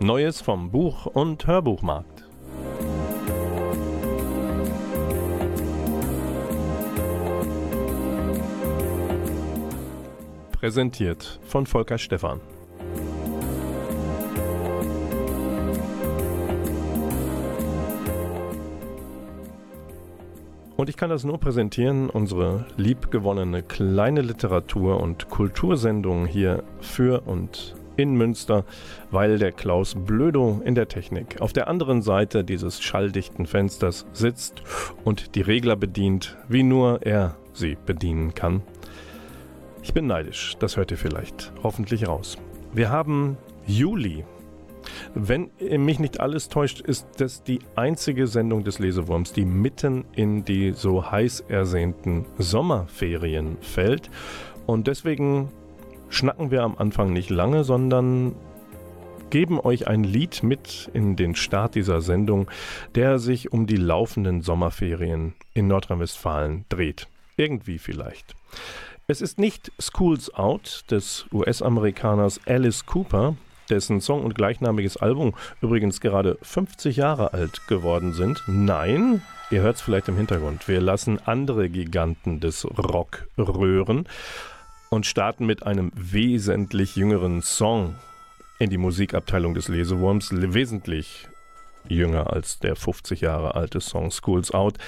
Neues vom Buch- und Hörbuchmarkt. Präsentiert von Volker Stephan. Und ich kann das nur präsentieren, unsere liebgewonnene kleine Literatur- und Kultursendung hier für und in Münster, weil der Klaus Blödo in der Technik auf der anderen Seite dieses schalldichten Fensters sitzt und die Regler bedient, wie nur er sie bedienen kann. Ich bin neidisch, das hört ihr vielleicht hoffentlich raus. Wir haben Juli. Wenn mich nicht alles täuscht, ist das die einzige Sendung des Lesewurms, die mitten in die so heiß ersehnten Sommerferien fällt. Und deswegen schnacken wir am Anfang nicht lange, sondern geben euch ein Lied mit in den Start dieser Sendung, der sich um die laufenden Sommerferien in Nordrhein-Westfalen dreht. Irgendwie vielleicht. Es ist nicht Schools Out des US-Amerikaners Alice Cooper, dessen Song und gleichnamiges Album übrigens gerade 50 Jahre alt geworden sind. Nein, ihr hört es vielleicht im Hintergrund, wir lassen andere Giganten des Rock röhren und starten mit einem wesentlich jüngeren Song in die Musikabteilung des Lesewurms, wesentlich jünger als der 50 Jahre alte Song School's Out.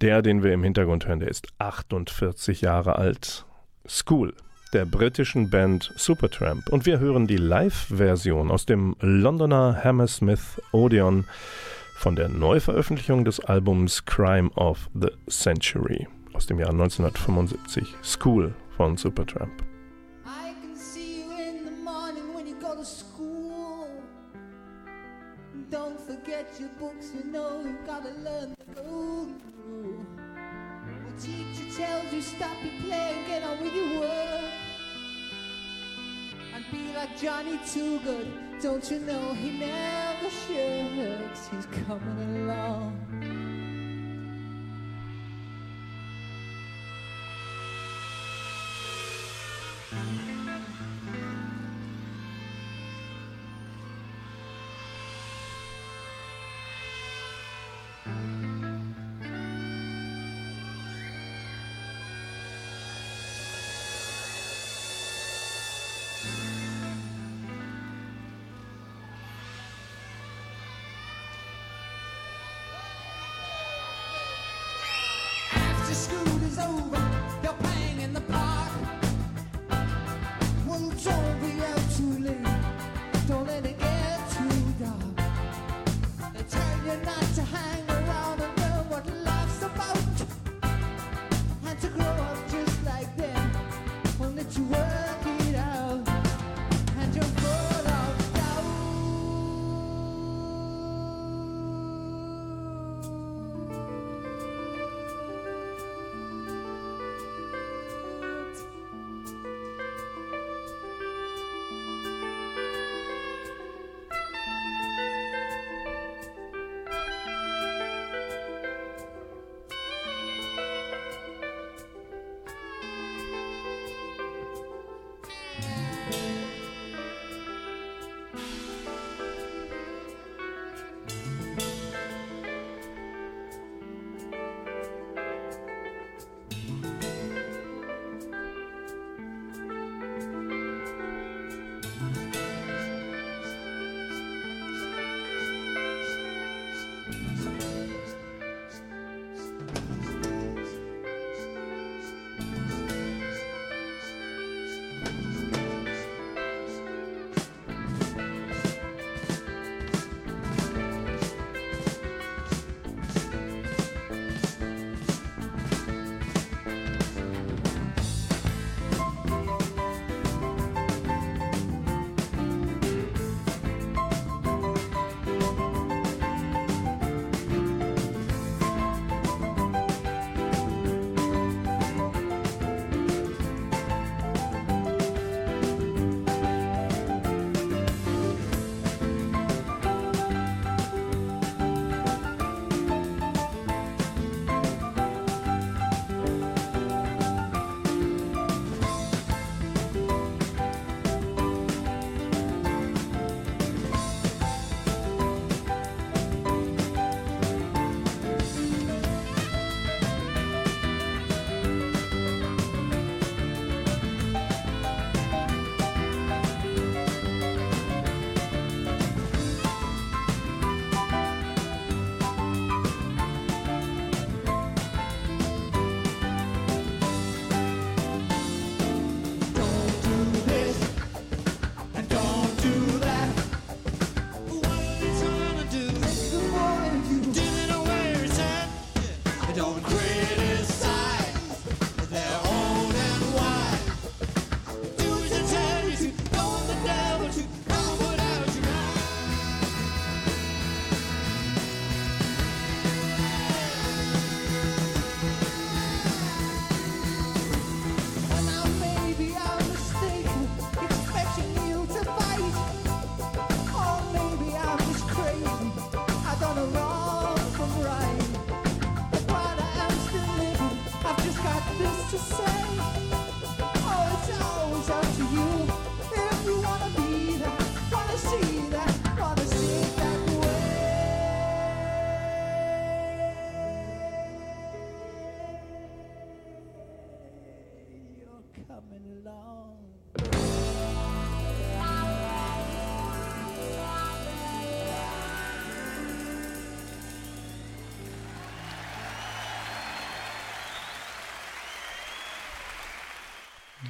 Der, den wir im Hintergrund hören, der ist 48 Jahre alt. School der britischen Band Supertramp. Und wir hören die Live-Version aus dem Londoner Hammersmith Odeon von der Neuveröffentlichung des Albums Crime of the Century aus dem Jahr 1975. School von Supertramp. I can see you in the morning when you go to school. Don't forget your books, you know you gotta learn to go through. The teacher tells you stop your play and get on with your work. And be like Johnny Too Good. Don't you know he never shirks? He's coming along. school is over, they're playing in the park.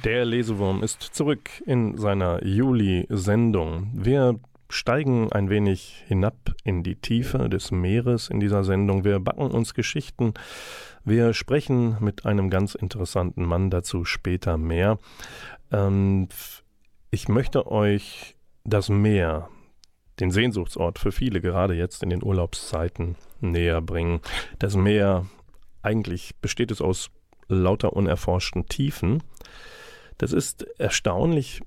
Der Lesewurm ist zurück in seiner Juli-Sendung. Wir steigen ein wenig hinab in die Tiefe des Meeres in dieser Sendung. Wir backen uns Geschichten. Wir sprechen mit einem ganz interessanten Mann dazu später mehr. Ähm, ich möchte euch das Meer, den Sehnsuchtsort für viele, gerade jetzt in den Urlaubszeiten, näher bringen. Das Meer, eigentlich besteht es aus lauter unerforschten Tiefen. Das ist erstaunlich,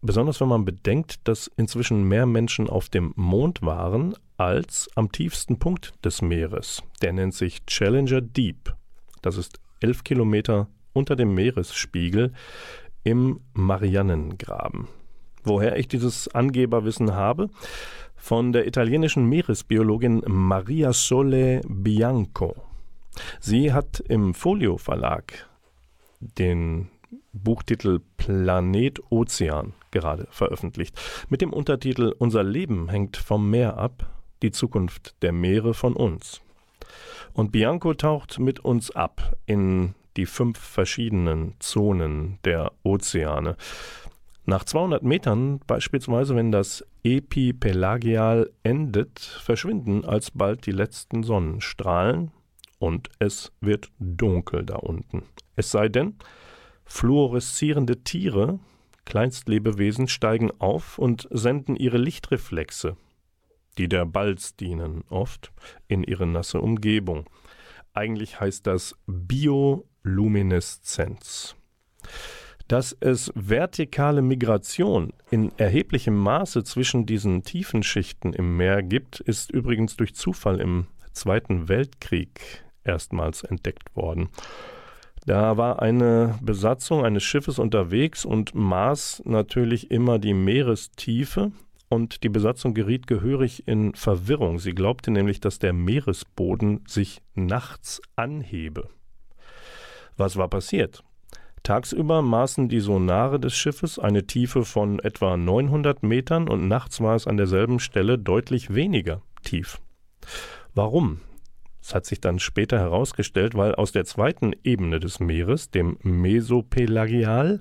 besonders wenn man bedenkt, dass inzwischen mehr Menschen auf dem Mond waren als am tiefsten Punkt des Meeres. Der nennt sich Challenger Deep. Das ist elf Kilometer unter dem Meeresspiegel im Marianengraben. Woher ich dieses Angeberwissen habe? Von der italienischen Meeresbiologin Maria Sole Bianco. Sie hat im Folio Verlag den Buchtitel Planet Ozean gerade veröffentlicht, mit dem Untertitel Unser Leben hängt vom Meer ab, die Zukunft der Meere von uns. Und Bianco taucht mit uns ab in die fünf verschiedenen Zonen der Ozeane. Nach 200 Metern, beispielsweise wenn das Epipelagial endet, verschwinden alsbald die letzten Sonnenstrahlen und es wird dunkel da unten. Es sei denn, Fluoreszierende Tiere, Kleinstlebewesen, steigen auf und senden ihre Lichtreflexe, die der Balz dienen, oft in ihre nasse Umgebung. Eigentlich heißt das Biolumineszenz. Dass es vertikale Migration in erheblichem Maße zwischen diesen tiefen Schichten im Meer gibt, ist übrigens durch Zufall im Zweiten Weltkrieg erstmals entdeckt worden. Da war eine Besatzung eines Schiffes unterwegs und maß natürlich immer die Meerestiefe und die Besatzung geriet gehörig in Verwirrung. Sie glaubte nämlich, dass der Meeresboden sich nachts anhebe. Was war passiert? Tagsüber maßen die Sonare des Schiffes eine Tiefe von etwa 900 Metern und nachts war es an derselben Stelle deutlich weniger tief. Warum? Das hat sich dann später herausgestellt, weil aus der zweiten Ebene des Meeres, dem Mesopelagial,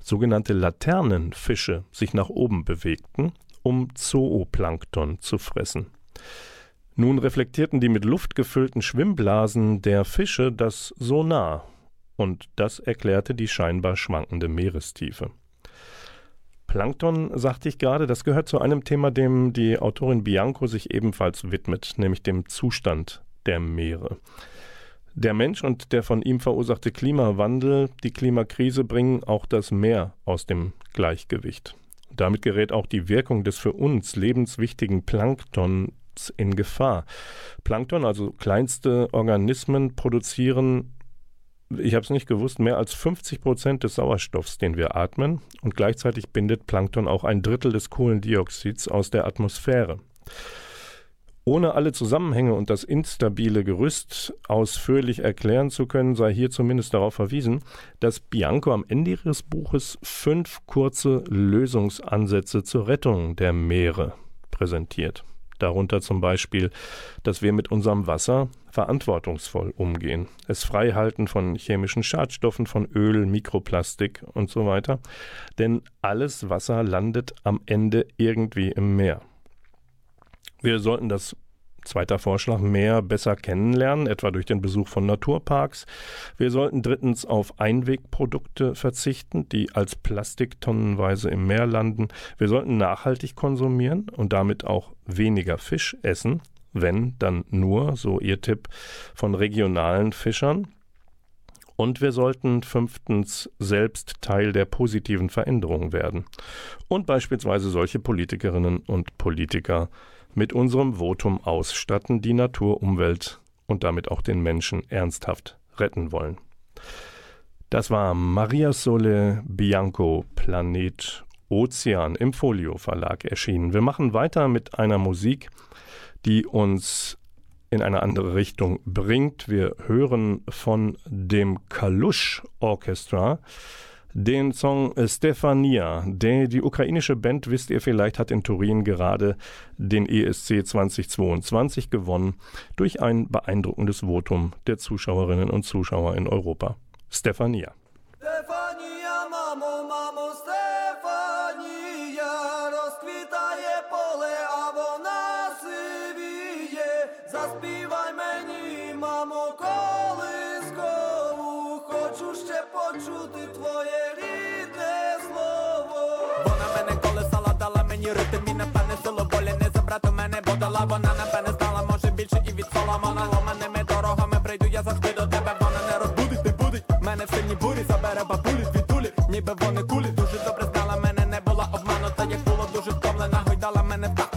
sogenannte Laternenfische sich nach oben bewegten, um Zooplankton zu fressen. Nun reflektierten die mit Luft gefüllten Schwimmblasen der Fische das Sonar, und das erklärte die scheinbar schwankende Meerestiefe. Plankton, sagte ich gerade, das gehört zu einem Thema, dem die Autorin Bianco sich ebenfalls widmet, nämlich dem Zustand der Meere. Der Mensch und der von ihm verursachte Klimawandel, die Klimakrise bringen auch das Meer aus dem Gleichgewicht. Damit gerät auch die Wirkung des für uns lebenswichtigen Planktons in Gefahr. Plankton, also kleinste Organismen, produzieren, ich habe es nicht gewusst, mehr als 50 Prozent des Sauerstoffs, den wir atmen, und gleichzeitig bindet Plankton auch ein Drittel des Kohlendioxids aus der Atmosphäre. Ohne alle Zusammenhänge und das instabile Gerüst ausführlich erklären zu können, sei hier zumindest darauf verwiesen, dass Bianco am Ende ihres Buches fünf kurze Lösungsansätze zur Rettung der Meere präsentiert. Darunter zum Beispiel, dass wir mit unserem Wasser verantwortungsvoll umgehen, es frei halten von chemischen Schadstoffen, von Öl, Mikroplastik und so weiter. Denn alles Wasser landet am Ende irgendwie im Meer. Wir sollten das Zweiter Vorschlag, mehr besser kennenlernen, etwa durch den Besuch von Naturparks. Wir sollten drittens auf Einwegprodukte verzichten, die als Plastik tonnenweise im Meer landen. Wir sollten nachhaltig konsumieren und damit auch weniger Fisch essen, wenn dann nur, so Ihr Tipp, von regionalen Fischern. Und wir sollten fünftens selbst Teil der positiven Veränderung werden und beispielsweise solche Politikerinnen und Politiker mit unserem Votum ausstatten, die Natur, Umwelt und damit auch den Menschen ernsthaft retten wollen. Das war Maria Sole Bianco, Planet Ozean im Folio Verlag erschienen. Wir machen weiter mit einer Musik, die uns in eine andere Richtung bringt. Wir hören von dem Kalush Orchestra den Song Stefania. Die, die ukrainische Band, wisst ihr vielleicht, hat in Turin gerade den ESC 2022 gewonnen durch ein beeindruckendes Votum der Zuschauerinnen und Zuschauer in Europa. Stefania. Stefania, Mamo, Mamo, Stefania. Твоє рідне слово. Вона мене колесала, дала мені ритм і напевне силу волі не забрати мене, бо дала вона напевне стала, може більше і від Соломона ломаними дорогами прийду, я завжди до тебе, вона не розбудить, не будить мене в сильній бурі, забере бабулі, звідтулі, ніби вони кулі, дуже добре знала мене, не була обманута, як було дуже втомлена, гойдала мене так.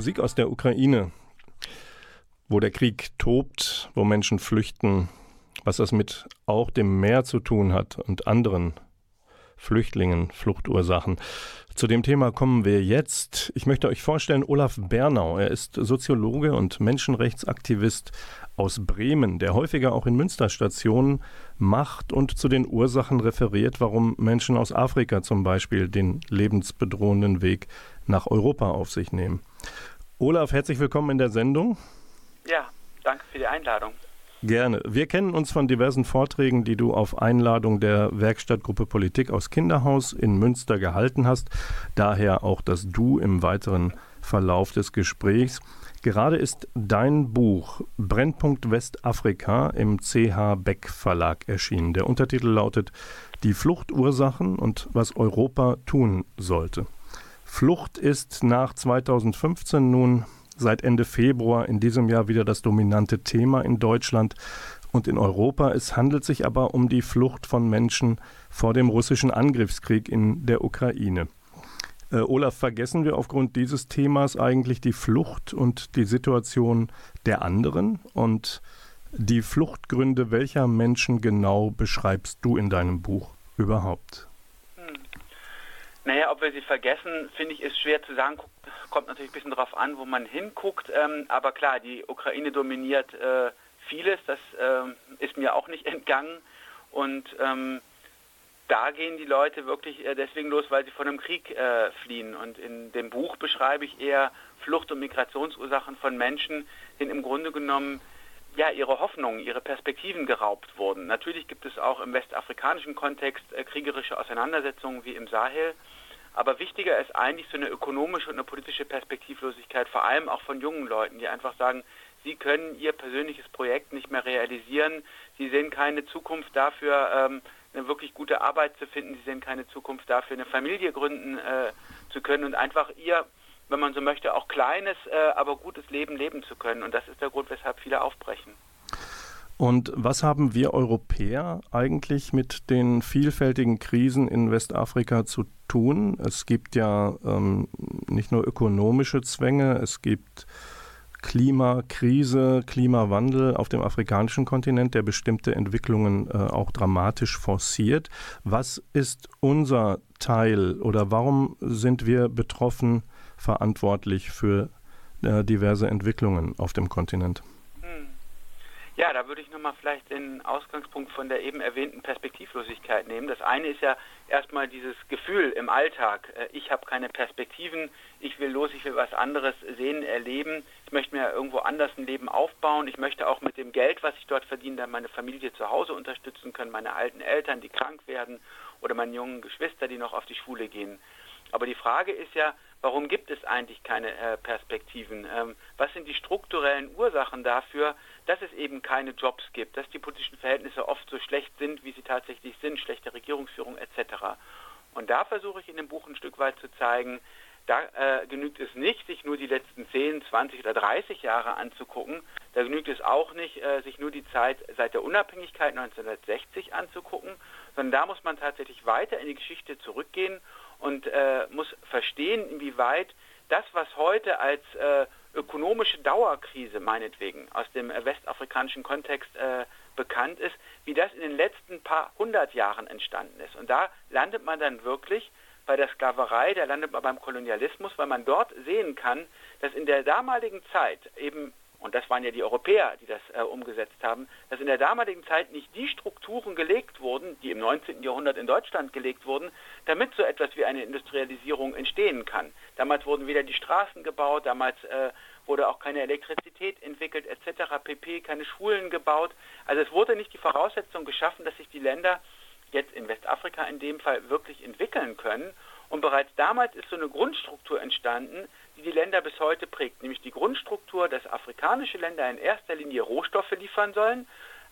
Musik aus der Ukraine, wo der Krieg tobt, wo Menschen flüchten, was das mit auch dem Meer zu tun hat und anderen Flüchtlingen, Fluchtursachen. Zu dem Thema kommen wir jetzt. Ich möchte euch vorstellen Olaf Bernau. Er ist Soziologe und Menschenrechtsaktivist aus Bremen, der häufiger auch in Münsterstationen macht und zu den Ursachen referiert, warum Menschen aus Afrika zum Beispiel den lebensbedrohenden Weg nach Europa auf sich nehmen. Olaf, herzlich willkommen in der Sendung. Ja, danke für die Einladung. Gerne. Wir kennen uns von diversen Vorträgen, die du auf Einladung der Werkstattgruppe Politik aus Kinderhaus in Münster gehalten hast. Daher auch das Du im weiteren Verlauf des Gesprächs. Gerade ist dein Buch Brennpunkt Westafrika im CH Beck Verlag erschienen. Der Untertitel lautet Die Fluchtursachen und was Europa tun sollte. Flucht ist nach 2015 nun seit Ende Februar in diesem Jahr wieder das dominante Thema in Deutschland und in Europa. Es handelt sich aber um die Flucht von Menschen vor dem russischen Angriffskrieg in der Ukraine. Äh, Olaf, vergessen wir aufgrund dieses Themas eigentlich die Flucht und die Situation der anderen und die Fluchtgründe welcher Menschen genau beschreibst du in deinem Buch überhaupt? Naja, ob wir sie vergessen, finde ich, ist schwer zu sagen. Kommt natürlich ein bisschen darauf an, wo man hinguckt. Ähm, aber klar, die Ukraine dominiert äh, vieles. Das äh, ist mir auch nicht entgangen. Und ähm, da gehen die Leute wirklich äh, deswegen los, weil sie von einem Krieg äh, fliehen. Und in dem Buch beschreibe ich eher Flucht- und Migrationsursachen von Menschen, denen im Grunde genommen ja, ihre Hoffnungen, ihre Perspektiven geraubt wurden. Natürlich gibt es auch im westafrikanischen Kontext äh, kriegerische Auseinandersetzungen wie im Sahel. Aber wichtiger ist eigentlich so eine ökonomische und eine politische Perspektivlosigkeit, vor allem auch von jungen Leuten, die einfach sagen, sie können ihr persönliches Projekt nicht mehr realisieren. Sie sehen keine Zukunft dafür, ähm, eine wirklich gute Arbeit zu finden. Sie sehen keine Zukunft dafür, eine Familie gründen äh, zu können und einfach ihr, wenn man so möchte, auch kleines, äh, aber gutes Leben leben zu können. Und das ist der Grund, weshalb viele aufbrechen. Und was haben wir Europäer eigentlich mit den vielfältigen Krisen in Westafrika zu tun? Es gibt ja ähm, nicht nur ökonomische Zwänge, es gibt Klimakrise, Klimawandel auf dem afrikanischen Kontinent, der bestimmte Entwicklungen äh, auch dramatisch forciert. Was ist unser Teil oder warum sind wir betroffen, verantwortlich für äh, diverse Entwicklungen auf dem Kontinent? Ja, da würde ich nochmal vielleicht den Ausgangspunkt von der eben erwähnten Perspektivlosigkeit nehmen. Das eine ist ja erstmal dieses Gefühl im Alltag. Äh, ich habe keine Perspektiven, ich will los, ich will was anderes sehen, erleben. Ich möchte mir irgendwo anders ein Leben aufbauen. Ich möchte auch mit dem Geld, was ich dort verdiene, dann meine Familie zu Hause unterstützen können, meine alten Eltern, die krank werden oder meine jungen Geschwister, die noch auf die Schule gehen. Aber die Frage ist ja, warum gibt es eigentlich keine äh, Perspektiven? Ähm, was sind die strukturellen Ursachen dafür, dass es eben keine Jobs gibt, dass die politischen Verhältnisse oft so schlecht sind, wie sie tatsächlich sind, schlechte Regierungsführung etc. Und da versuche ich in dem Buch ein Stück weit zu zeigen, da äh, genügt es nicht, sich nur die letzten 10, 20 oder 30 Jahre anzugucken. Da genügt es auch nicht, äh, sich nur die Zeit seit der Unabhängigkeit 1960 anzugucken, sondern da muss man tatsächlich weiter in die Geschichte zurückgehen und äh, muss verstehen, inwieweit das, was heute als äh, ökonomische Dauerkrise meinetwegen aus dem äh, westafrikanischen Kontext äh, bekannt ist, wie das in den letzten paar hundert Jahren entstanden ist. Und da landet man dann wirklich bei der Sklaverei, da landet man beim Kolonialismus, weil man dort sehen kann, dass in der damaligen Zeit eben und das waren ja die Europäer, die das äh, umgesetzt haben, dass in der damaligen Zeit nicht die Strukturen gelegt wurden, die im 19. Jahrhundert in Deutschland gelegt wurden, damit so etwas wie eine Industrialisierung entstehen kann. Damals wurden weder die Straßen gebaut, damals äh, wurde auch keine Elektrizität entwickelt etc. pp, keine Schulen gebaut. Also es wurde nicht die Voraussetzung geschaffen, dass sich die Länder jetzt in Westafrika in dem Fall wirklich entwickeln können. Und bereits damals ist so eine Grundstruktur entstanden, die die Länder bis heute prägt, nämlich die Grundstruktur, dass afrikanische Länder in erster Linie Rohstoffe liefern sollen,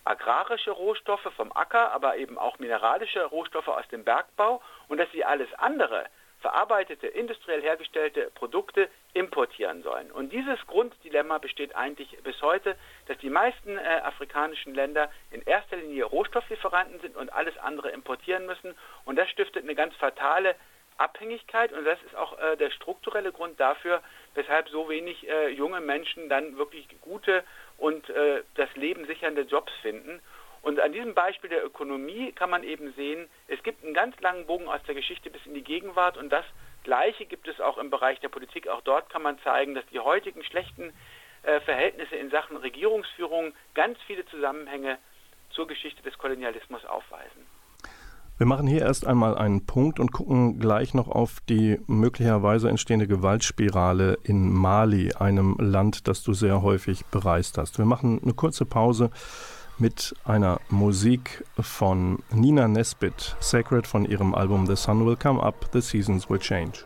agrarische Rohstoffe vom Acker, aber eben auch mineralische Rohstoffe aus dem Bergbau und dass sie alles andere, verarbeitete, industriell hergestellte Produkte importieren sollen. Und dieses Grunddilemma besteht eigentlich bis heute, dass die meisten äh, afrikanischen Länder in erster Linie Rohstofflieferanten sind und alles andere importieren müssen. Und das stiftet eine ganz fatale Abhängigkeit und das ist auch äh, der strukturelle Grund dafür, weshalb so wenig äh, junge Menschen dann wirklich gute und äh, das Leben sichernde Jobs finden. Und an diesem Beispiel der Ökonomie kann man eben sehen, es gibt einen ganz langen Bogen aus der Geschichte bis in die Gegenwart und das Gleiche gibt es auch im Bereich der Politik. Auch dort kann man zeigen, dass die heutigen schlechten äh, Verhältnisse in Sachen Regierungsführung ganz viele Zusammenhänge zur Geschichte des Kolonialismus aufweisen. Wir machen hier erst einmal einen Punkt und gucken gleich noch auf die möglicherweise entstehende Gewaltspirale in Mali, einem Land, das du sehr häufig bereist hast. Wir machen eine kurze Pause mit einer Musik von Nina Nesbitt, Sacred von ihrem Album The Sun Will Come Up, The Seasons Will Change.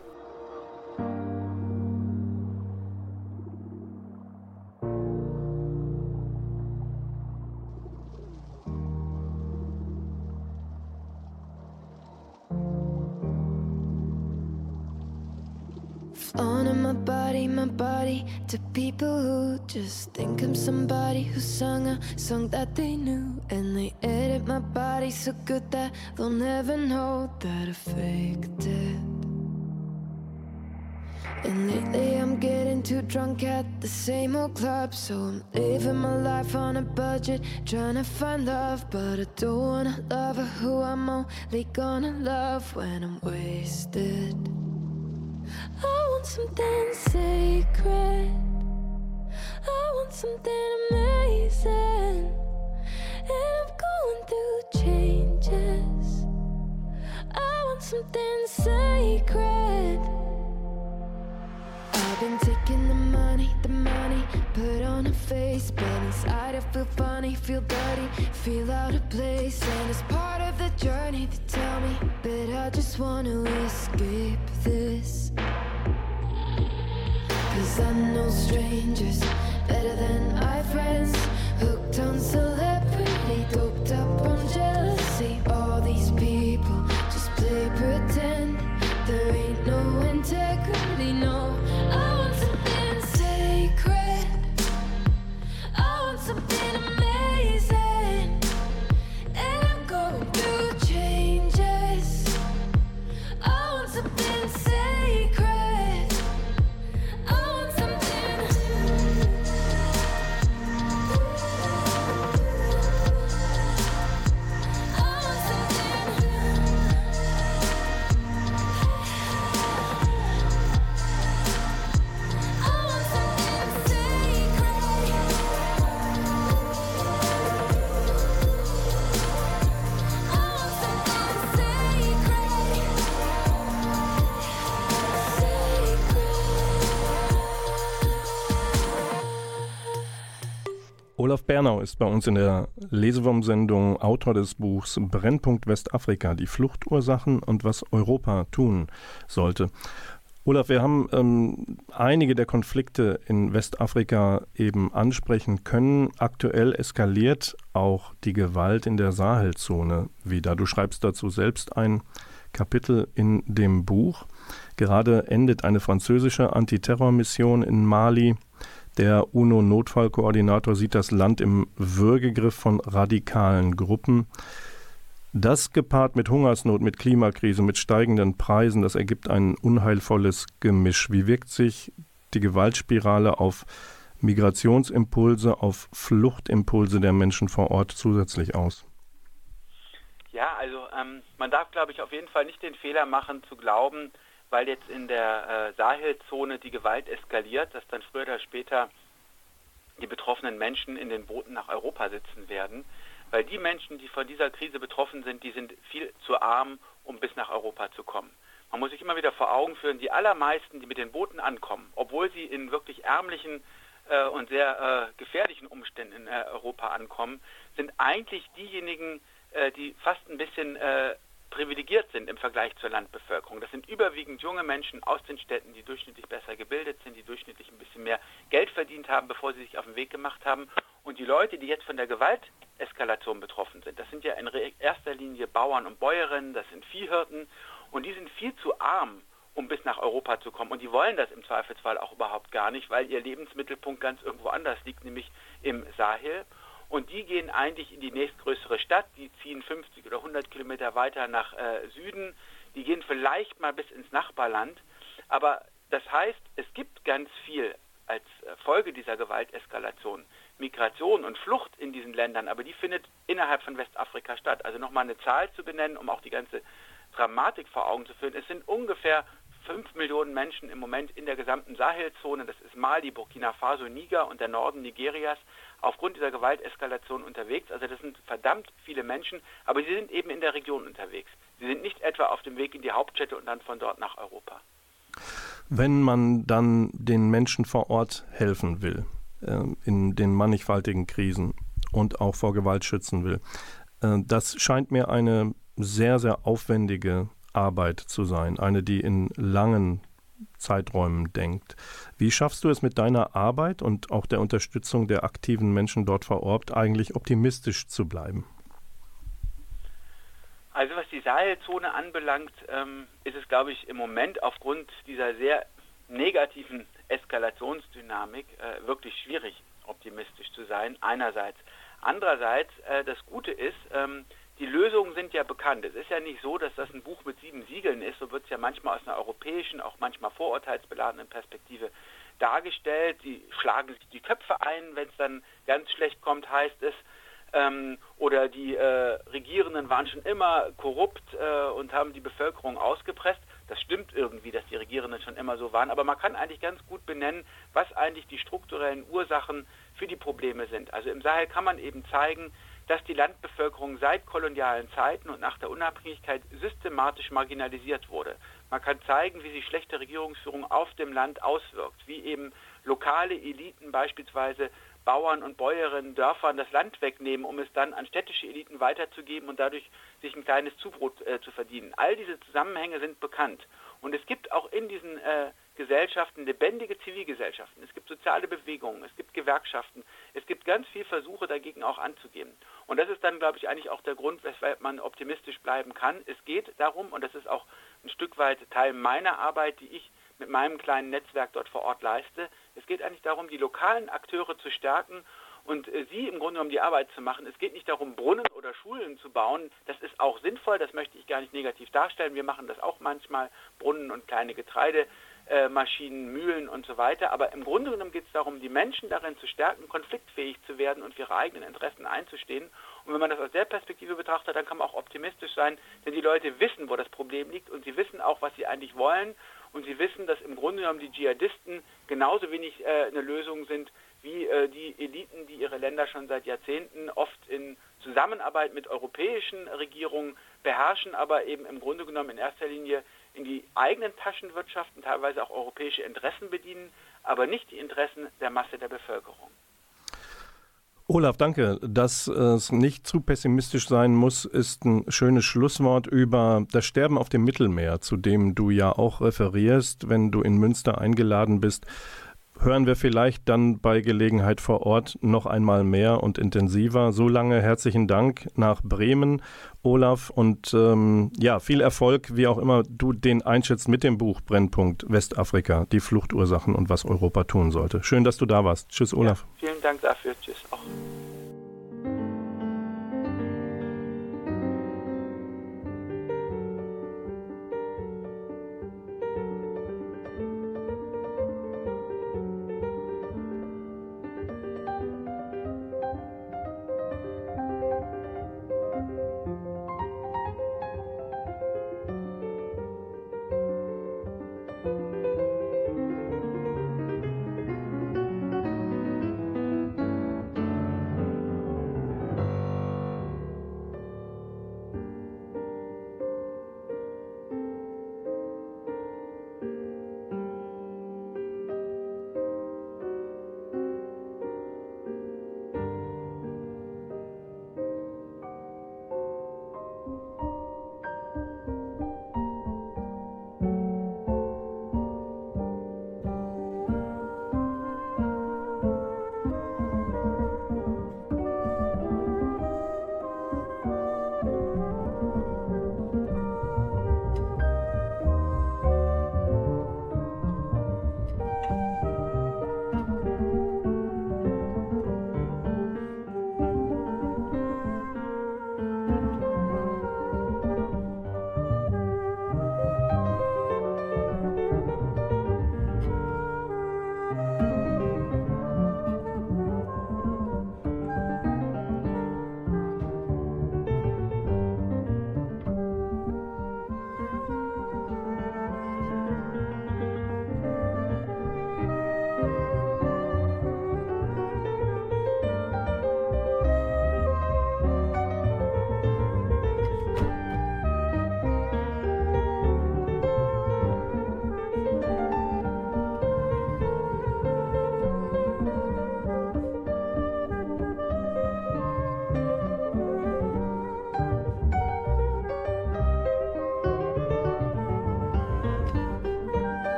Body, my body to people who just think I'm somebody who sung a song that they knew. And they edit my body so good that they'll never know that I faked it. And lately I'm getting too drunk at the same old club. So I'm living my life on a budget, trying to find love. But I don't wanna love who I'm only gonna love when I'm wasted. I want something sacred. I want something amazing. And I'm going through changes. I want something sacred. I've been taking the money, the money, put on a face, but inside I feel funny, feel dirty, feel out of place, and it's part of the journey to tell me, but I just wanna escape this. Hooked on celebrity, doped up on jealousy. Ist bei uns in der Lesewurm-Sendung Autor des Buchs Brennpunkt Westafrika, die Fluchtursachen und was Europa tun sollte. Olaf, wir haben ähm, einige der Konflikte in Westafrika eben ansprechen können. Aktuell eskaliert auch die Gewalt in der Sahelzone wieder. Du schreibst dazu selbst ein Kapitel in dem Buch. Gerade endet eine französische Antiterrormission in Mali. Der UNO-Notfallkoordinator sieht das Land im Würgegriff von radikalen Gruppen. Das gepaart mit Hungersnot, mit Klimakrise, mit steigenden Preisen, das ergibt ein unheilvolles Gemisch. Wie wirkt sich die Gewaltspirale auf Migrationsimpulse, auf Fluchtimpulse der Menschen vor Ort zusätzlich aus? Ja, also ähm, man darf, glaube ich, auf jeden Fall nicht den Fehler machen zu glauben, weil jetzt in der äh, Sahelzone die Gewalt eskaliert, dass dann früher oder später die betroffenen Menschen in den Booten nach Europa sitzen werden. Weil die Menschen, die von dieser Krise betroffen sind, die sind viel zu arm, um bis nach Europa zu kommen. Man muss sich immer wieder vor Augen führen, die allermeisten, die mit den Booten ankommen, obwohl sie in wirklich ärmlichen äh, und sehr äh, gefährlichen Umständen in äh, Europa ankommen, sind eigentlich diejenigen, äh, die fast ein bisschen äh, privilegiert sind im Vergleich zur Landbevölkerung. Das sind überwiegend junge Menschen aus den Städten, die durchschnittlich besser gebildet sind, die durchschnittlich ein bisschen mehr Geld verdient haben, bevor sie sich auf den Weg gemacht haben. Und die Leute, die jetzt von der Gewalteskalation betroffen sind, das sind ja in erster Linie Bauern und Bäuerinnen, das sind Viehhirten und die sind viel zu arm, um bis nach Europa zu kommen. Und die wollen das im Zweifelsfall auch überhaupt gar nicht, weil ihr Lebensmittelpunkt ganz irgendwo anders liegt, nämlich im Sahel. Und die gehen eigentlich in die nächstgrößere Stadt, die ziehen 50 oder 100 Kilometer weiter nach äh, Süden, die gehen vielleicht mal bis ins Nachbarland. Aber das heißt, es gibt ganz viel als Folge dieser Gewalteskalation. Migration und Flucht in diesen Ländern, aber die findet innerhalb von Westafrika statt. Also nochmal eine Zahl zu benennen, um auch die ganze Dramatik vor Augen zu führen. Es sind ungefähr 5 Millionen Menschen im Moment in der gesamten Sahelzone, das ist Mali, Burkina Faso, Niger und der Norden Nigerias, aufgrund dieser Gewalteskalation unterwegs. Also das sind verdammt viele Menschen, aber sie sind eben in der Region unterwegs. Sie sind nicht etwa auf dem Weg in die Hauptstädte und dann von dort nach Europa. Wenn man dann den Menschen vor Ort helfen will, äh, in den mannigfaltigen Krisen und auch vor Gewalt schützen will, äh, das scheint mir eine sehr, sehr aufwendige Arbeit zu sein, eine, die in langen Zeiträumen denkt. Wie schaffst du es mit deiner Arbeit und auch der Unterstützung der aktiven Menschen dort vor Ort eigentlich optimistisch zu bleiben? Also was die Sahelzone anbelangt, ähm, ist es, glaube ich, im Moment aufgrund dieser sehr negativen Eskalationsdynamik äh, wirklich schwierig, optimistisch zu sein, einerseits. Andererseits, äh, das Gute ist, ähm, die Lösungen sind ja bekannt. Es ist ja nicht so, dass das ein Buch mit sieben Siegeln ist, so wird es ja manchmal aus einer europäischen, auch manchmal vorurteilsbeladenen Perspektive dargestellt. Die schlagen sich die Köpfe ein, wenn es dann ganz schlecht kommt, heißt es. Ähm, oder die äh, Regierenden waren schon immer korrupt äh, und haben die Bevölkerung ausgepresst. Das stimmt irgendwie, dass die Regierenden schon immer so waren, aber man kann eigentlich ganz gut benennen, was eigentlich die strukturellen Ursachen für die Probleme sind. Also im Sahel kann man eben zeigen, dass die Landbevölkerung seit kolonialen Zeiten und nach der Unabhängigkeit systematisch marginalisiert wurde. Man kann zeigen, wie sich schlechte Regierungsführung auf dem Land auswirkt, wie eben lokale Eliten beispielsweise Bauern und Bäuerinnen Dörfern das Land wegnehmen, um es dann an städtische Eliten weiterzugeben und dadurch sich ein kleines Zubrot äh, zu verdienen. All diese Zusammenhänge sind bekannt. Und es gibt auch in diesen äh, Gesellschaften, lebendige Zivilgesellschaften, es gibt soziale Bewegungen, es gibt Gewerkschaften, es gibt ganz viele Versuche dagegen auch anzugehen. Und das ist dann, glaube ich, eigentlich auch der Grund, weshalb man optimistisch bleiben kann. Es geht darum, und das ist auch ein Stück weit Teil meiner Arbeit, die ich mit meinem kleinen Netzwerk dort vor Ort leiste. Es geht eigentlich darum, die lokalen Akteure zu stärken und äh, sie im Grunde genommen die Arbeit zu machen. Es geht nicht darum, Brunnen oder Schulen zu bauen. Das ist auch sinnvoll, das möchte ich gar nicht negativ darstellen. Wir machen das auch manchmal, Brunnen und kleine Getreidemaschinen, Mühlen und so weiter. Aber im Grunde genommen geht es darum, die Menschen darin zu stärken, konfliktfähig zu werden und für ihre eigenen Interessen einzustehen. Und wenn man das aus der Perspektive betrachtet, dann kann man auch optimistisch sein, denn die Leute wissen, wo das Problem liegt und sie wissen auch, was sie eigentlich wollen. Und sie wissen, dass im Grunde genommen die Dschihadisten genauso wenig äh, eine Lösung sind wie äh, die Eliten, die ihre Länder schon seit Jahrzehnten oft in Zusammenarbeit mit europäischen Regierungen beherrschen, aber eben im Grunde genommen in erster Linie in die eigenen Taschenwirtschaften, teilweise auch europäische Interessen bedienen, aber nicht die Interessen der Masse der Bevölkerung. Olaf, danke. Dass es nicht zu pessimistisch sein muss, ist ein schönes Schlusswort über das Sterben auf dem Mittelmeer, zu dem du ja auch referierst, wenn du in Münster eingeladen bist hören wir vielleicht dann bei Gelegenheit vor Ort noch einmal mehr und intensiver. So lange herzlichen Dank nach Bremen, Olaf, und ähm, ja, viel Erfolg, wie auch immer du den einschätzt mit dem Buch Brennpunkt Westafrika, die Fluchtursachen und was Europa tun sollte. Schön, dass du da warst. Tschüss, Olaf. Ja, vielen Dank dafür. Tschüss auch.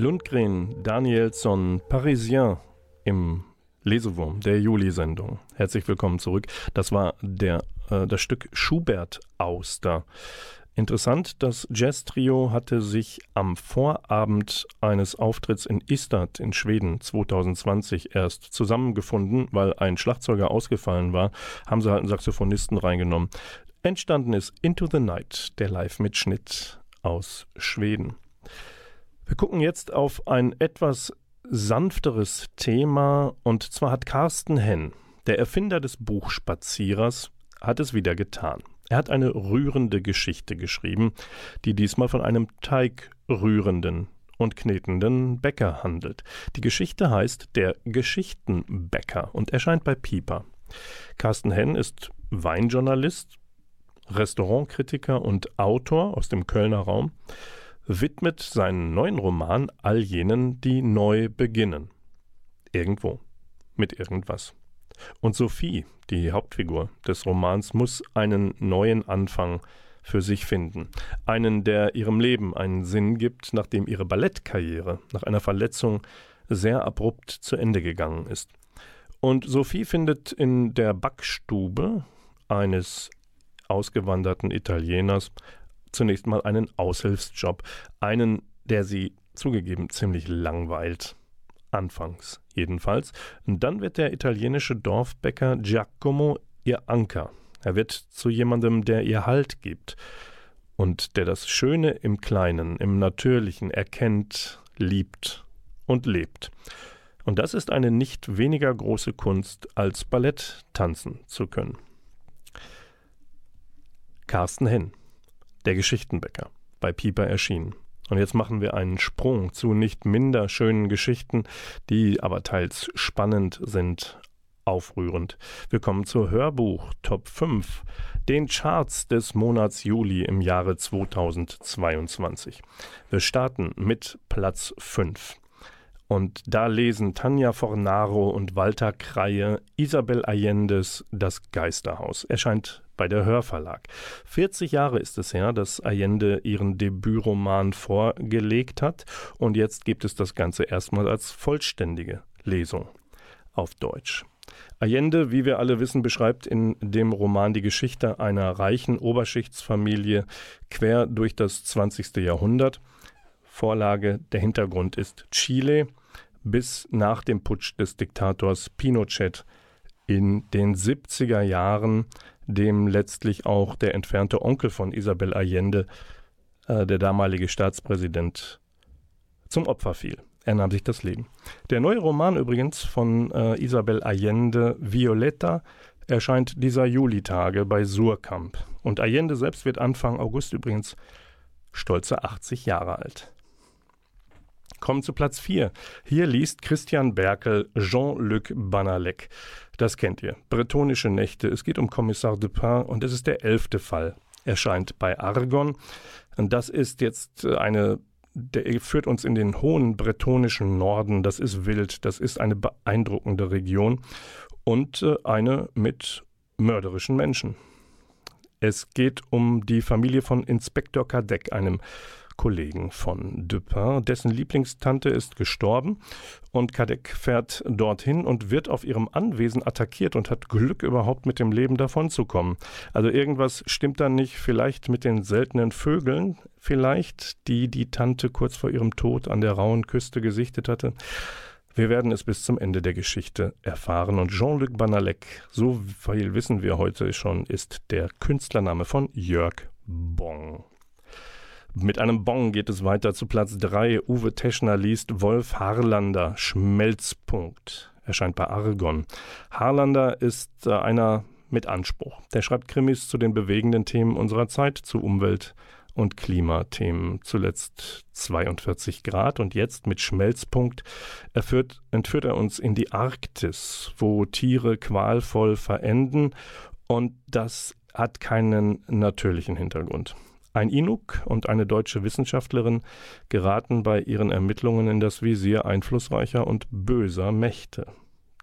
Lundgren, Danielsson, Parisien im Lesewurm der Juli-Sendung. Herzlich willkommen zurück. Das war der, äh, das Stück Schubert Auster. Interessant, das Jazz-Trio hatte sich am Vorabend eines Auftritts in Istad in Schweden 2020 erst zusammengefunden, weil ein Schlagzeuger ausgefallen war, haben sie halt einen Saxophonisten reingenommen. Entstanden ist Into the Night, der Live-Mitschnitt aus Schweden. Wir gucken jetzt auf ein etwas sanfteres Thema und zwar hat Carsten Henn, der Erfinder des Buchspazierers, hat es wieder getan. Er hat eine rührende Geschichte geschrieben, die diesmal von einem teigrührenden und knetenden Bäcker handelt. Die Geschichte heißt Der Geschichtenbäcker und erscheint bei Pieper. Carsten Henn ist Weinjournalist, Restaurantkritiker und Autor aus dem Kölner Raum, widmet seinen neuen Roman all jenen, die neu beginnen. Irgendwo. Mit irgendwas. Und Sophie, die Hauptfigur des Romans, muss einen neuen Anfang für sich finden. Einen, der ihrem Leben einen Sinn gibt, nachdem ihre Ballettkarriere nach einer Verletzung sehr abrupt zu Ende gegangen ist. Und Sophie findet in der Backstube eines ausgewanderten Italieners zunächst mal einen Aushilfsjob, einen, der sie zugegeben ziemlich langweilt. Anfangs jedenfalls. Und dann wird der italienische Dorfbäcker Giacomo ihr Anker. Er wird zu jemandem, der ihr Halt gibt und der das Schöne im Kleinen, im Natürlichen erkennt, liebt und lebt. Und das ist eine nicht weniger große Kunst, als Ballett tanzen zu können. Carsten Henn, der Geschichtenbäcker, bei Pieper erschienen. Und jetzt machen wir einen Sprung zu nicht minder schönen Geschichten, die aber teils spannend sind, aufrührend. Wir kommen zur Hörbuch Top 5, den Charts des Monats Juli im Jahre 2022. Wir starten mit Platz 5. Und da lesen Tanja Fornaro und Walter Kreie Isabel Allendes Das Geisterhaus. Erscheint bei der Hörverlag. 40 Jahre ist es her, dass Allende ihren Debütroman vorgelegt hat und jetzt gibt es das Ganze erstmal als vollständige Lesung auf Deutsch. Allende, wie wir alle wissen, beschreibt in dem Roman die Geschichte einer reichen Oberschichtsfamilie quer durch das 20. Jahrhundert. Vorlage, der Hintergrund ist Chile bis nach dem Putsch des Diktators Pinochet in den 70er Jahren, dem letztlich auch der entfernte Onkel von Isabel Allende, äh, der damalige Staatspräsident, zum Opfer fiel. Er nahm sich das Leben. Der neue Roman übrigens von äh, Isabel Allende, Violetta, erscheint dieser Julitage bei Surkamp. Und Allende selbst wird Anfang August übrigens stolze 80 Jahre alt. Kommen zu Platz 4. Hier liest Christian Berkel Jean-Luc Banalek. Das kennt ihr. Bretonische Nächte. Es geht um Kommissar Dupin und es ist der elfte Fall. Erscheint bei Argon. Und das ist jetzt eine der führt uns in den hohen bretonischen Norden. Das ist wild, das ist eine beeindruckende Region und äh, eine mit mörderischen Menschen. Es geht um die Familie von Inspektor Kadek, einem Kollegen von Dupin. Dessen Lieblingstante ist gestorben und Kadek fährt dorthin und wird auf ihrem Anwesen attackiert und hat Glück, überhaupt mit dem Leben davonzukommen. Also irgendwas stimmt da nicht, vielleicht mit den seltenen Vögeln, vielleicht, die die Tante kurz vor ihrem Tod an der rauen Küste gesichtet hatte. Wir werden es bis zum Ende der Geschichte erfahren. Und Jean-Luc Banalek, so viel wissen wir heute schon, ist der Künstlername von Jörg Bong. Mit einem Bon geht es weiter zu Platz 3. Uwe Teschner liest Wolf Harlander, Schmelzpunkt. Erscheint bei Argon. Harlander ist äh, einer mit Anspruch. Der schreibt Krimis zu den bewegenden Themen unserer Zeit, zu Umwelt- und Klimathemen. Zuletzt 42 Grad und jetzt mit Schmelzpunkt erführt, entführt er uns in die Arktis, wo Tiere qualvoll verenden und das hat keinen natürlichen Hintergrund. Ein Inuk und eine deutsche Wissenschaftlerin geraten bei ihren Ermittlungen in das Visier einflussreicher und böser Mächte,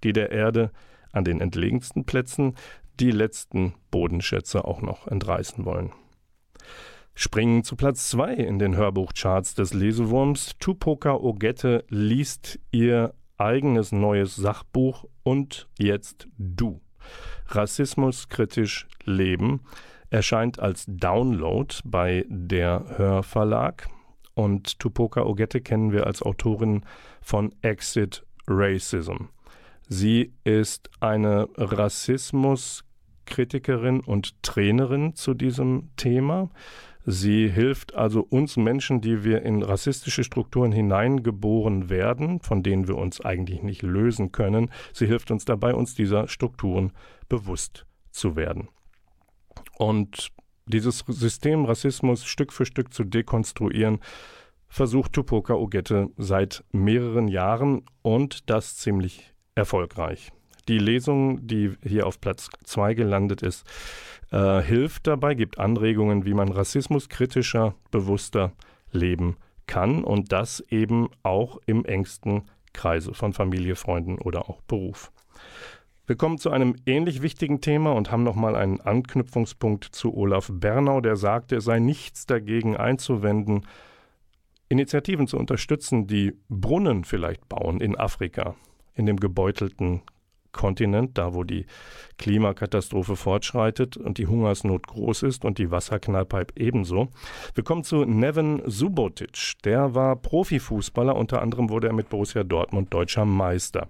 die der Erde an den entlegensten Plätzen die letzten Bodenschätze auch noch entreißen wollen. Springen zu Platz 2 in den Hörbuchcharts des Lesewurms. Tupoka Ogette liest ihr eigenes neues Sachbuch und jetzt du. Rassismuskritisch leben erscheint als Download bei der Hörverlag. Und Tupoka Ogette kennen wir als Autorin von Exit Racism. Sie ist eine Rassismus Kritikerin und Trainerin zu diesem Thema. Sie hilft also uns Menschen, die wir in rassistische Strukturen hineingeboren werden, von denen wir uns eigentlich nicht lösen können. Sie hilft uns dabei, uns dieser Strukturen bewusst zu werden. Und dieses System Rassismus Stück für Stück zu dekonstruieren, versucht Tupoka Ogette seit mehreren Jahren und das ziemlich erfolgreich. Die Lesung, die hier auf Platz 2 gelandet ist, äh, hilft dabei, gibt Anregungen, wie man Rassismus kritischer, bewusster leben kann und das eben auch im engsten Kreise von Familie, Freunden oder auch Beruf. Wir kommen zu einem ähnlich wichtigen Thema und haben nochmal einen Anknüpfungspunkt zu Olaf Bernau, der sagte, es sei nichts dagegen einzuwenden, Initiativen zu unterstützen, die Brunnen vielleicht bauen in Afrika, in dem gebeutelten Kontinent, da wo die Klimakatastrophe fortschreitet und die Hungersnot groß ist und die Wasserknallpipe ebenso. Wir kommen zu Neven Subotic. Der war Profifußballer, unter anderem wurde er mit Borussia Dortmund deutscher Meister.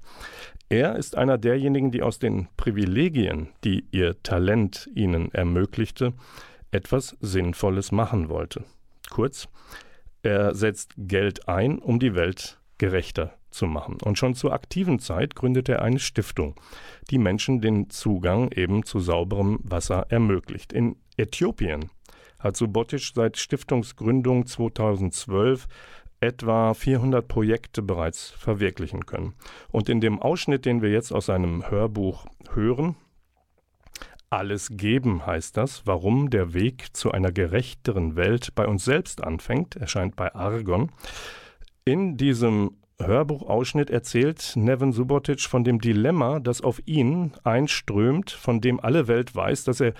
Er ist einer derjenigen, die aus den Privilegien, die ihr Talent ihnen ermöglichte, etwas Sinnvolles machen wollte. Kurz, er setzt Geld ein, um die Welt gerechter zu machen. Und schon zur aktiven Zeit gründet er eine Stiftung, die Menschen den Zugang eben zu sauberem Wasser ermöglicht. In Äthiopien hat Subotic seit Stiftungsgründung 2012 etwa 400 Projekte bereits verwirklichen können. Und in dem Ausschnitt, den wir jetzt aus seinem Hörbuch hören, alles geben heißt das, warum der Weg zu einer gerechteren Welt bei uns selbst anfängt, erscheint bei Argon. In diesem Hörbuchausschnitt erzählt Nevin Subotic von dem Dilemma, das auf ihn einströmt, von dem alle Welt weiß, dass er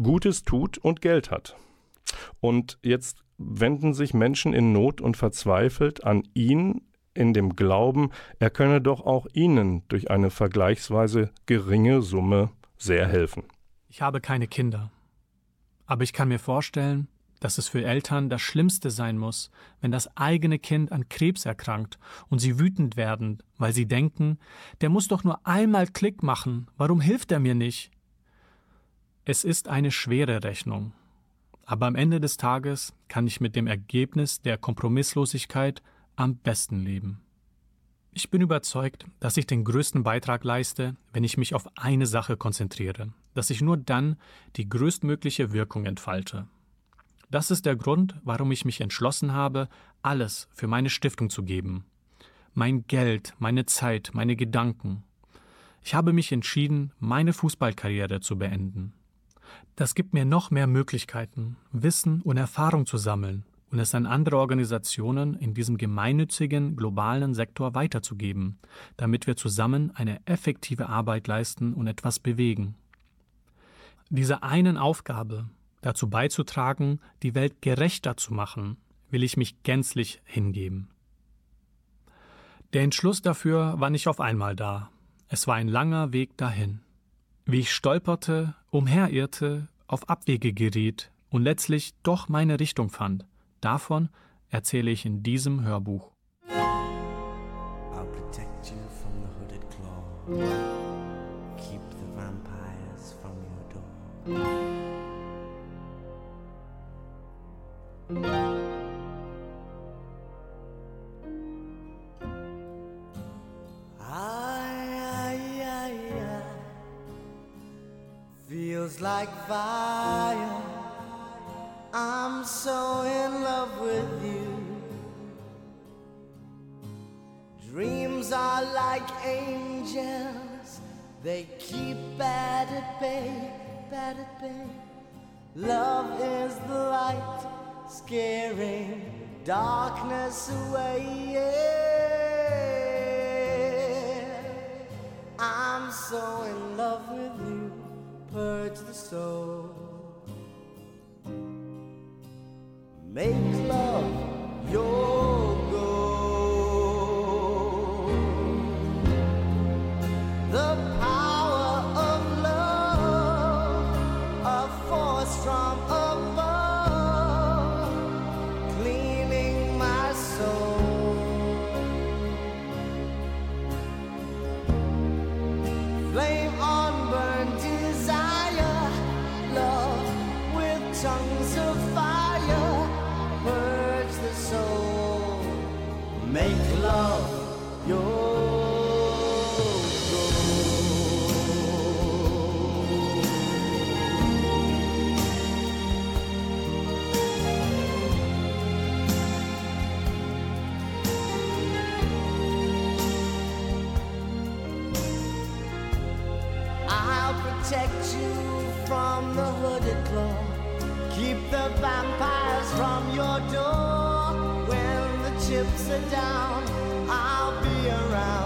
Gutes tut und Geld hat. Und jetzt wenden sich Menschen in Not und verzweifelt an ihn in dem Glauben, er könne doch auch ihnen durch eine vergleichsweise geringe Summe sehr helfen. Ich habe keine Kinder. Aber ich kann mir vorstellen, dass es für Eltern das Schlimmste sein muss, wenn das eigene Kind an Krebs erkrankt und sie wütend werden, weil sie denken, der muss doch nur einmal Klick machen, warum hilft er mir nicht? Es ist eine schwere Rechnung. Aber am Ende des Tages kann ich mit dem Ergebnis der Kompromisslosigkeit am besten leben. Ich bin überzeugt, dass ich den größten Beitrag leiste, wenn ich mich auf eine Sache konzentriere, dass ich nur dann die größtmögliche Wirkung entfalte. Das ist der Grund, warum ich mich entschlossen habe, alles für meine Stiftung zu geben. Mein Geld, meine Zeit, meine Gedanken. Ich habe mich entschieden, meine Fußballkarriere zu beenden. Das gibt mir noch mehr Möglichkeiten, Wissen und Erfahrung zu sammeln und es an andere Organisationen in diesem gemeinnützigen globalen Sektor weiterzugeben, damit wir zusammen eine effektive Arbeit leisten und etwas bewegen. Dieser einen Aufgabe, dazu beizutragen, die Welt gerechter zu machen, will ich mich gänzlich hingeben. Der Entschluss dafür war nicht auf einmal da. Es war ein langer Weg dahin. Wie ich stolperte, umherirrte, auf Abwege geriet und letztlich doch meine Richtung fand, davon erzähle ich in diesem Hörbuch. I'll like fire. I'm so in love with you. Dreams are like angels, they keep bad at bay, bad at bay. Love is the light, scaring darkness away. Yeah. I'm so in purge the soul. Make love your protect you from the hooded claw. Keep the vampires from your door. When the chips are down, I'll be around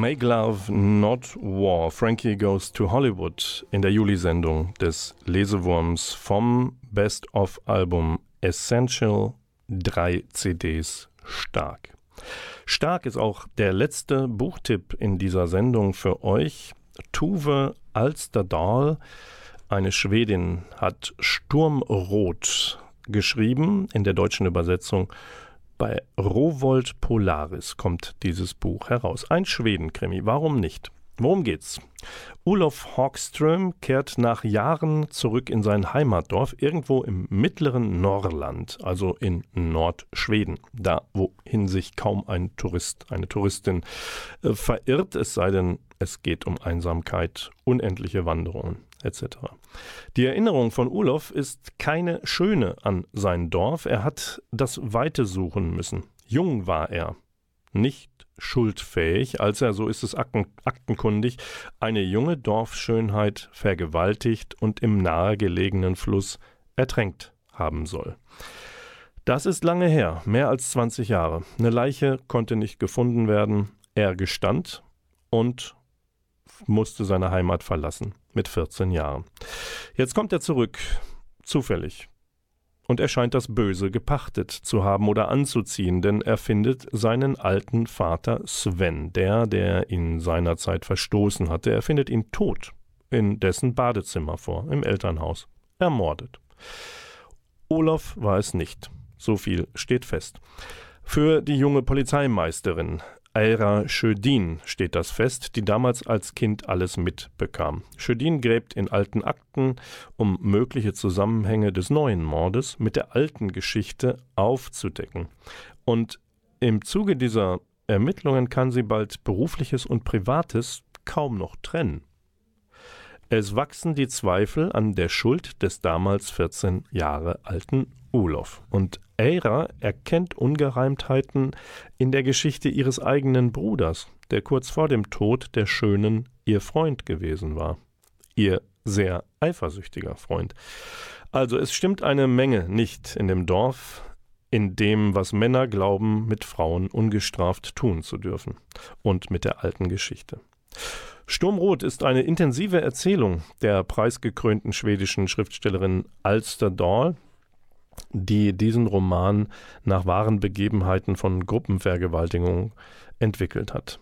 Make Love Not War. Frankie Goes to Hollywood in der Juli-Sendung des Lesewurms vom Best-of-Album Essential 3 CDs Stark. Stark ist auch der letzte Buchtipp in dieser Sendung für euch. Tuve Alsterdal, eine Schwedin, hat Sturmrot geschrieben in der deutschen Übersetzung bei Rowold Polaris kommt dieses Buch heraus. Ein Schwedenkrimi. Warum nicht? Worum geht's? Olof Hagström kehrt nach Jahren zurück in sein Heimatdorf, irgendwo im mittleren Norrland, also in Nordschweden, da wohin sich kaum ein Tourist, eine Touristin äh, verirrt, es sei denn, es geht um Einsamkeit, unendliche Wanderungen etc. Die Erinnerung von Olof ist keine schöne an sein Dorf. Er hat das Weite suchen müssen. Jung war er, nicht schuldfähig, als er, so ist es akten, aktenkundig, eine junge Dorfschönheit vergewaltigt und im nahegelegenen Fluss ertränkt haben soll. Das ist lange her, mehr als 20 Jahre. Eine Leiche konnte nicht gefunden werden. Er gestand und musste seine Heimat verlassen mit 14 Jahren. Jetzt kommt er zurück, zufällig. Und er scheint das Böse gepachtet zu haben oder anzuziehen, denn er findet seinen alten Vater Sven, der, der ihn seinerzeit verstoßen hatte, er findet ihn tot in dessen Badezimmer vor, im Elternhaus, ermordet. Olof war es nicht. So viel steht fest. Für die junge Polizeimeisterin Eira Schödin steht das fest, die damals als Kind alles mitbekam. Schödin gräbt in alten Akten, um mögliche Zusammenhänge des neuen Mordes mit der alten Geschichte aufzudecken. Und im Zuge dieser Ermittlungen kann sie bald berufliches und privates kaum noch trennen. Es wachsen die Zweifel an der Schuld des damals 14 Jahre alten Ulof. Und Eira erkennt Ungereimtheiten in der Geschichte ihres eigenen Bruders, der kurz vor dem Tod der Schönen ihr Freund gewesen war. Ihr sehr eifersüchtiger Freund. Also es stimmt eine Menge nicht in dem Dorf, in dem, was Männer glauben, mit Frauen ungestraft tun zu dürfen. Und mit der alten Geschichte. Sturmrot ist eine intensive Erzählung der preisgekrönten schwedischen Schriftstellerin Alster Dahl, die diesen Roman nach wahren Begebenheiten von Gruppenvergewaltigung entwickelt hat.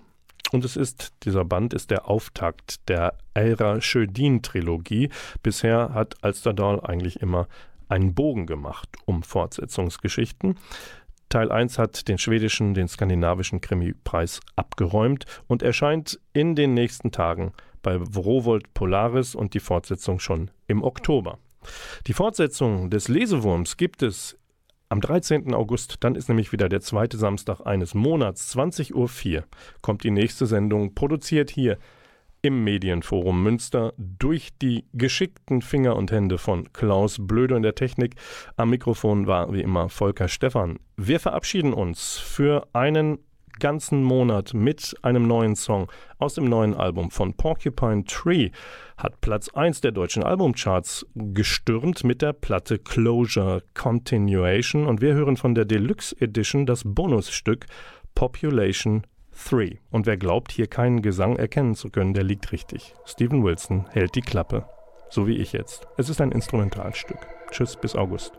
Und es ist, dieser Band ist der Auftakt der Eira Schödin-Trilogie. Bisher hat Alsterdal eigentlich immer einen Bogen gemacht um Fortsetzungsgeschichten. Teil 1 hat den schwedischen, den skandinavischen Krimi-Preis abgeräumt und erscheint in den nächsten Tagen bei Rowold Polaris und die Fortsetzung schon im Oktober. Die Fortsetzung des Lesewurms gibt es am 13. August, dann ist nämlich wieder der zweite Samstag eines Monats, 20.04 Uhr, kommt die nächste Sendung, produziert hier im Medienforum Münster durch die geschickten Finger und Hände von Klaus Blöde in der Technik. Am Mikrofon war wie immer Volker Stephan. Wir verabschieden uns für einen ganzen Monat mit einem neuen Song aus dem neuen Album von Porcupine Tree hat Platz 1 der deutschen Albumcharts gestürmt mit der Platte Closure Continuation und wir hören von der Deluxe Edition das Bonusstück Population 3. Und wer glaubt, hier keinen Gesang erkennen zu können, der liegt richtig. Steven Wilson hält die Klappe. So wie ich jetzt. Es ist ein Instrumentalstück. Tschüss, bis August.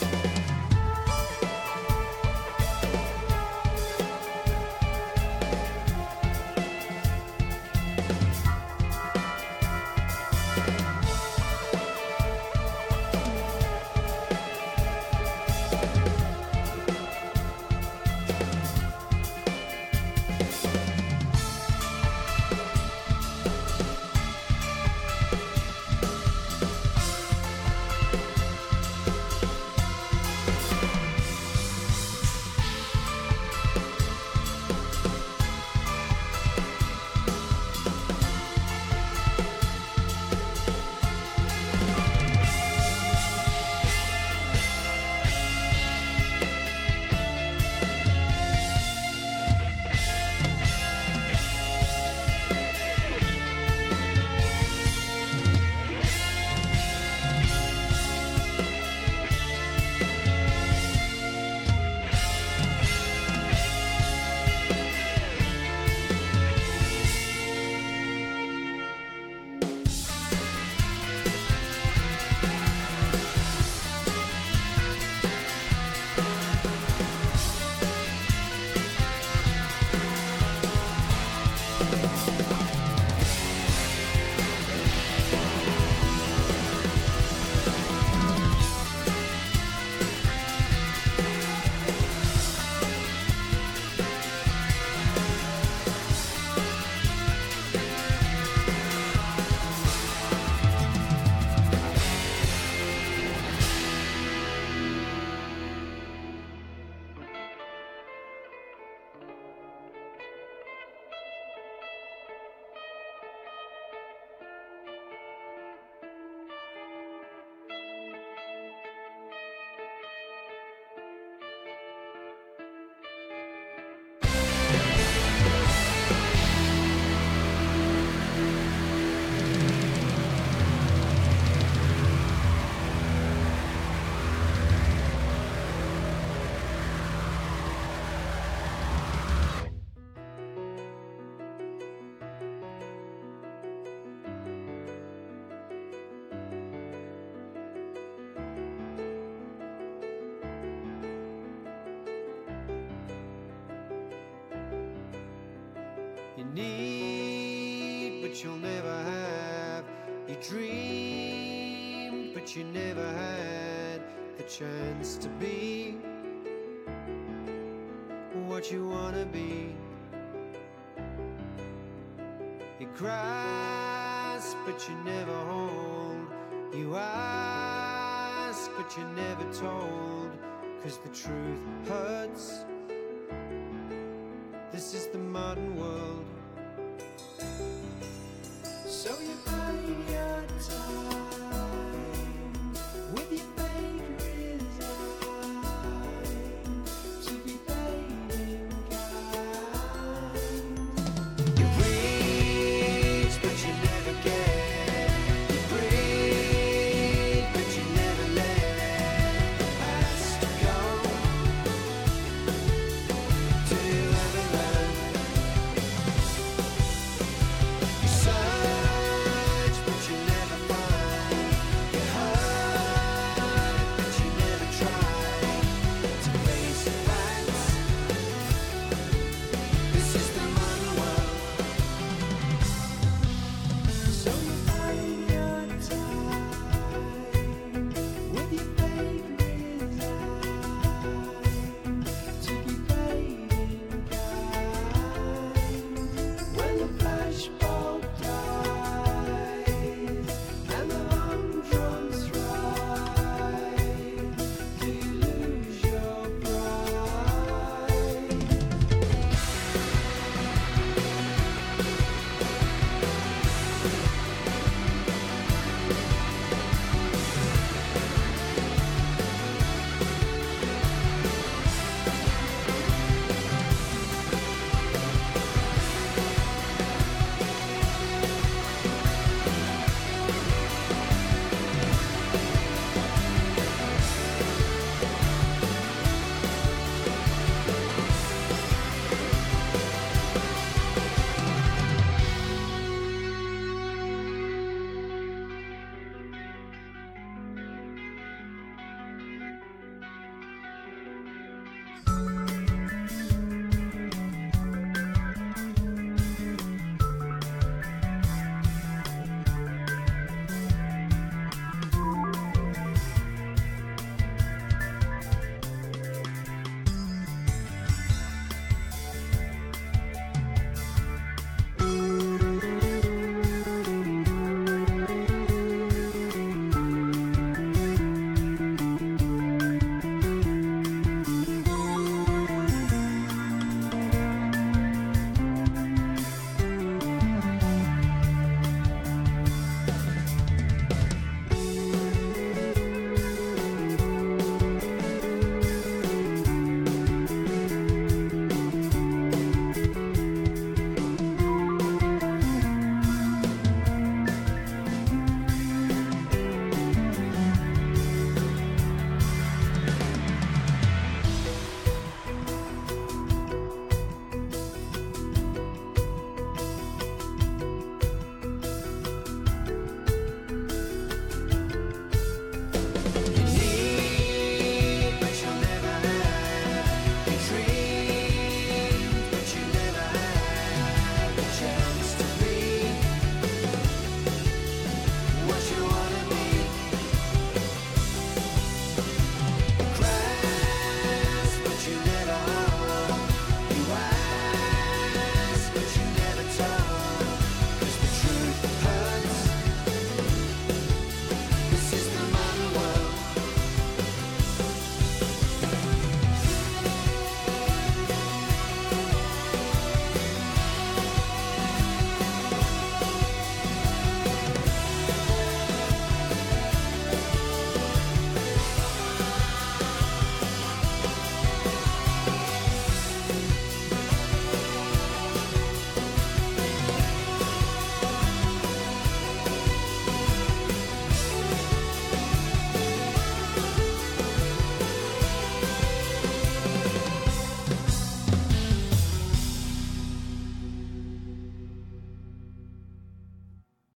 Thanks. grasp, but you never hold. You ask, but you never told. Cause the truth hurts.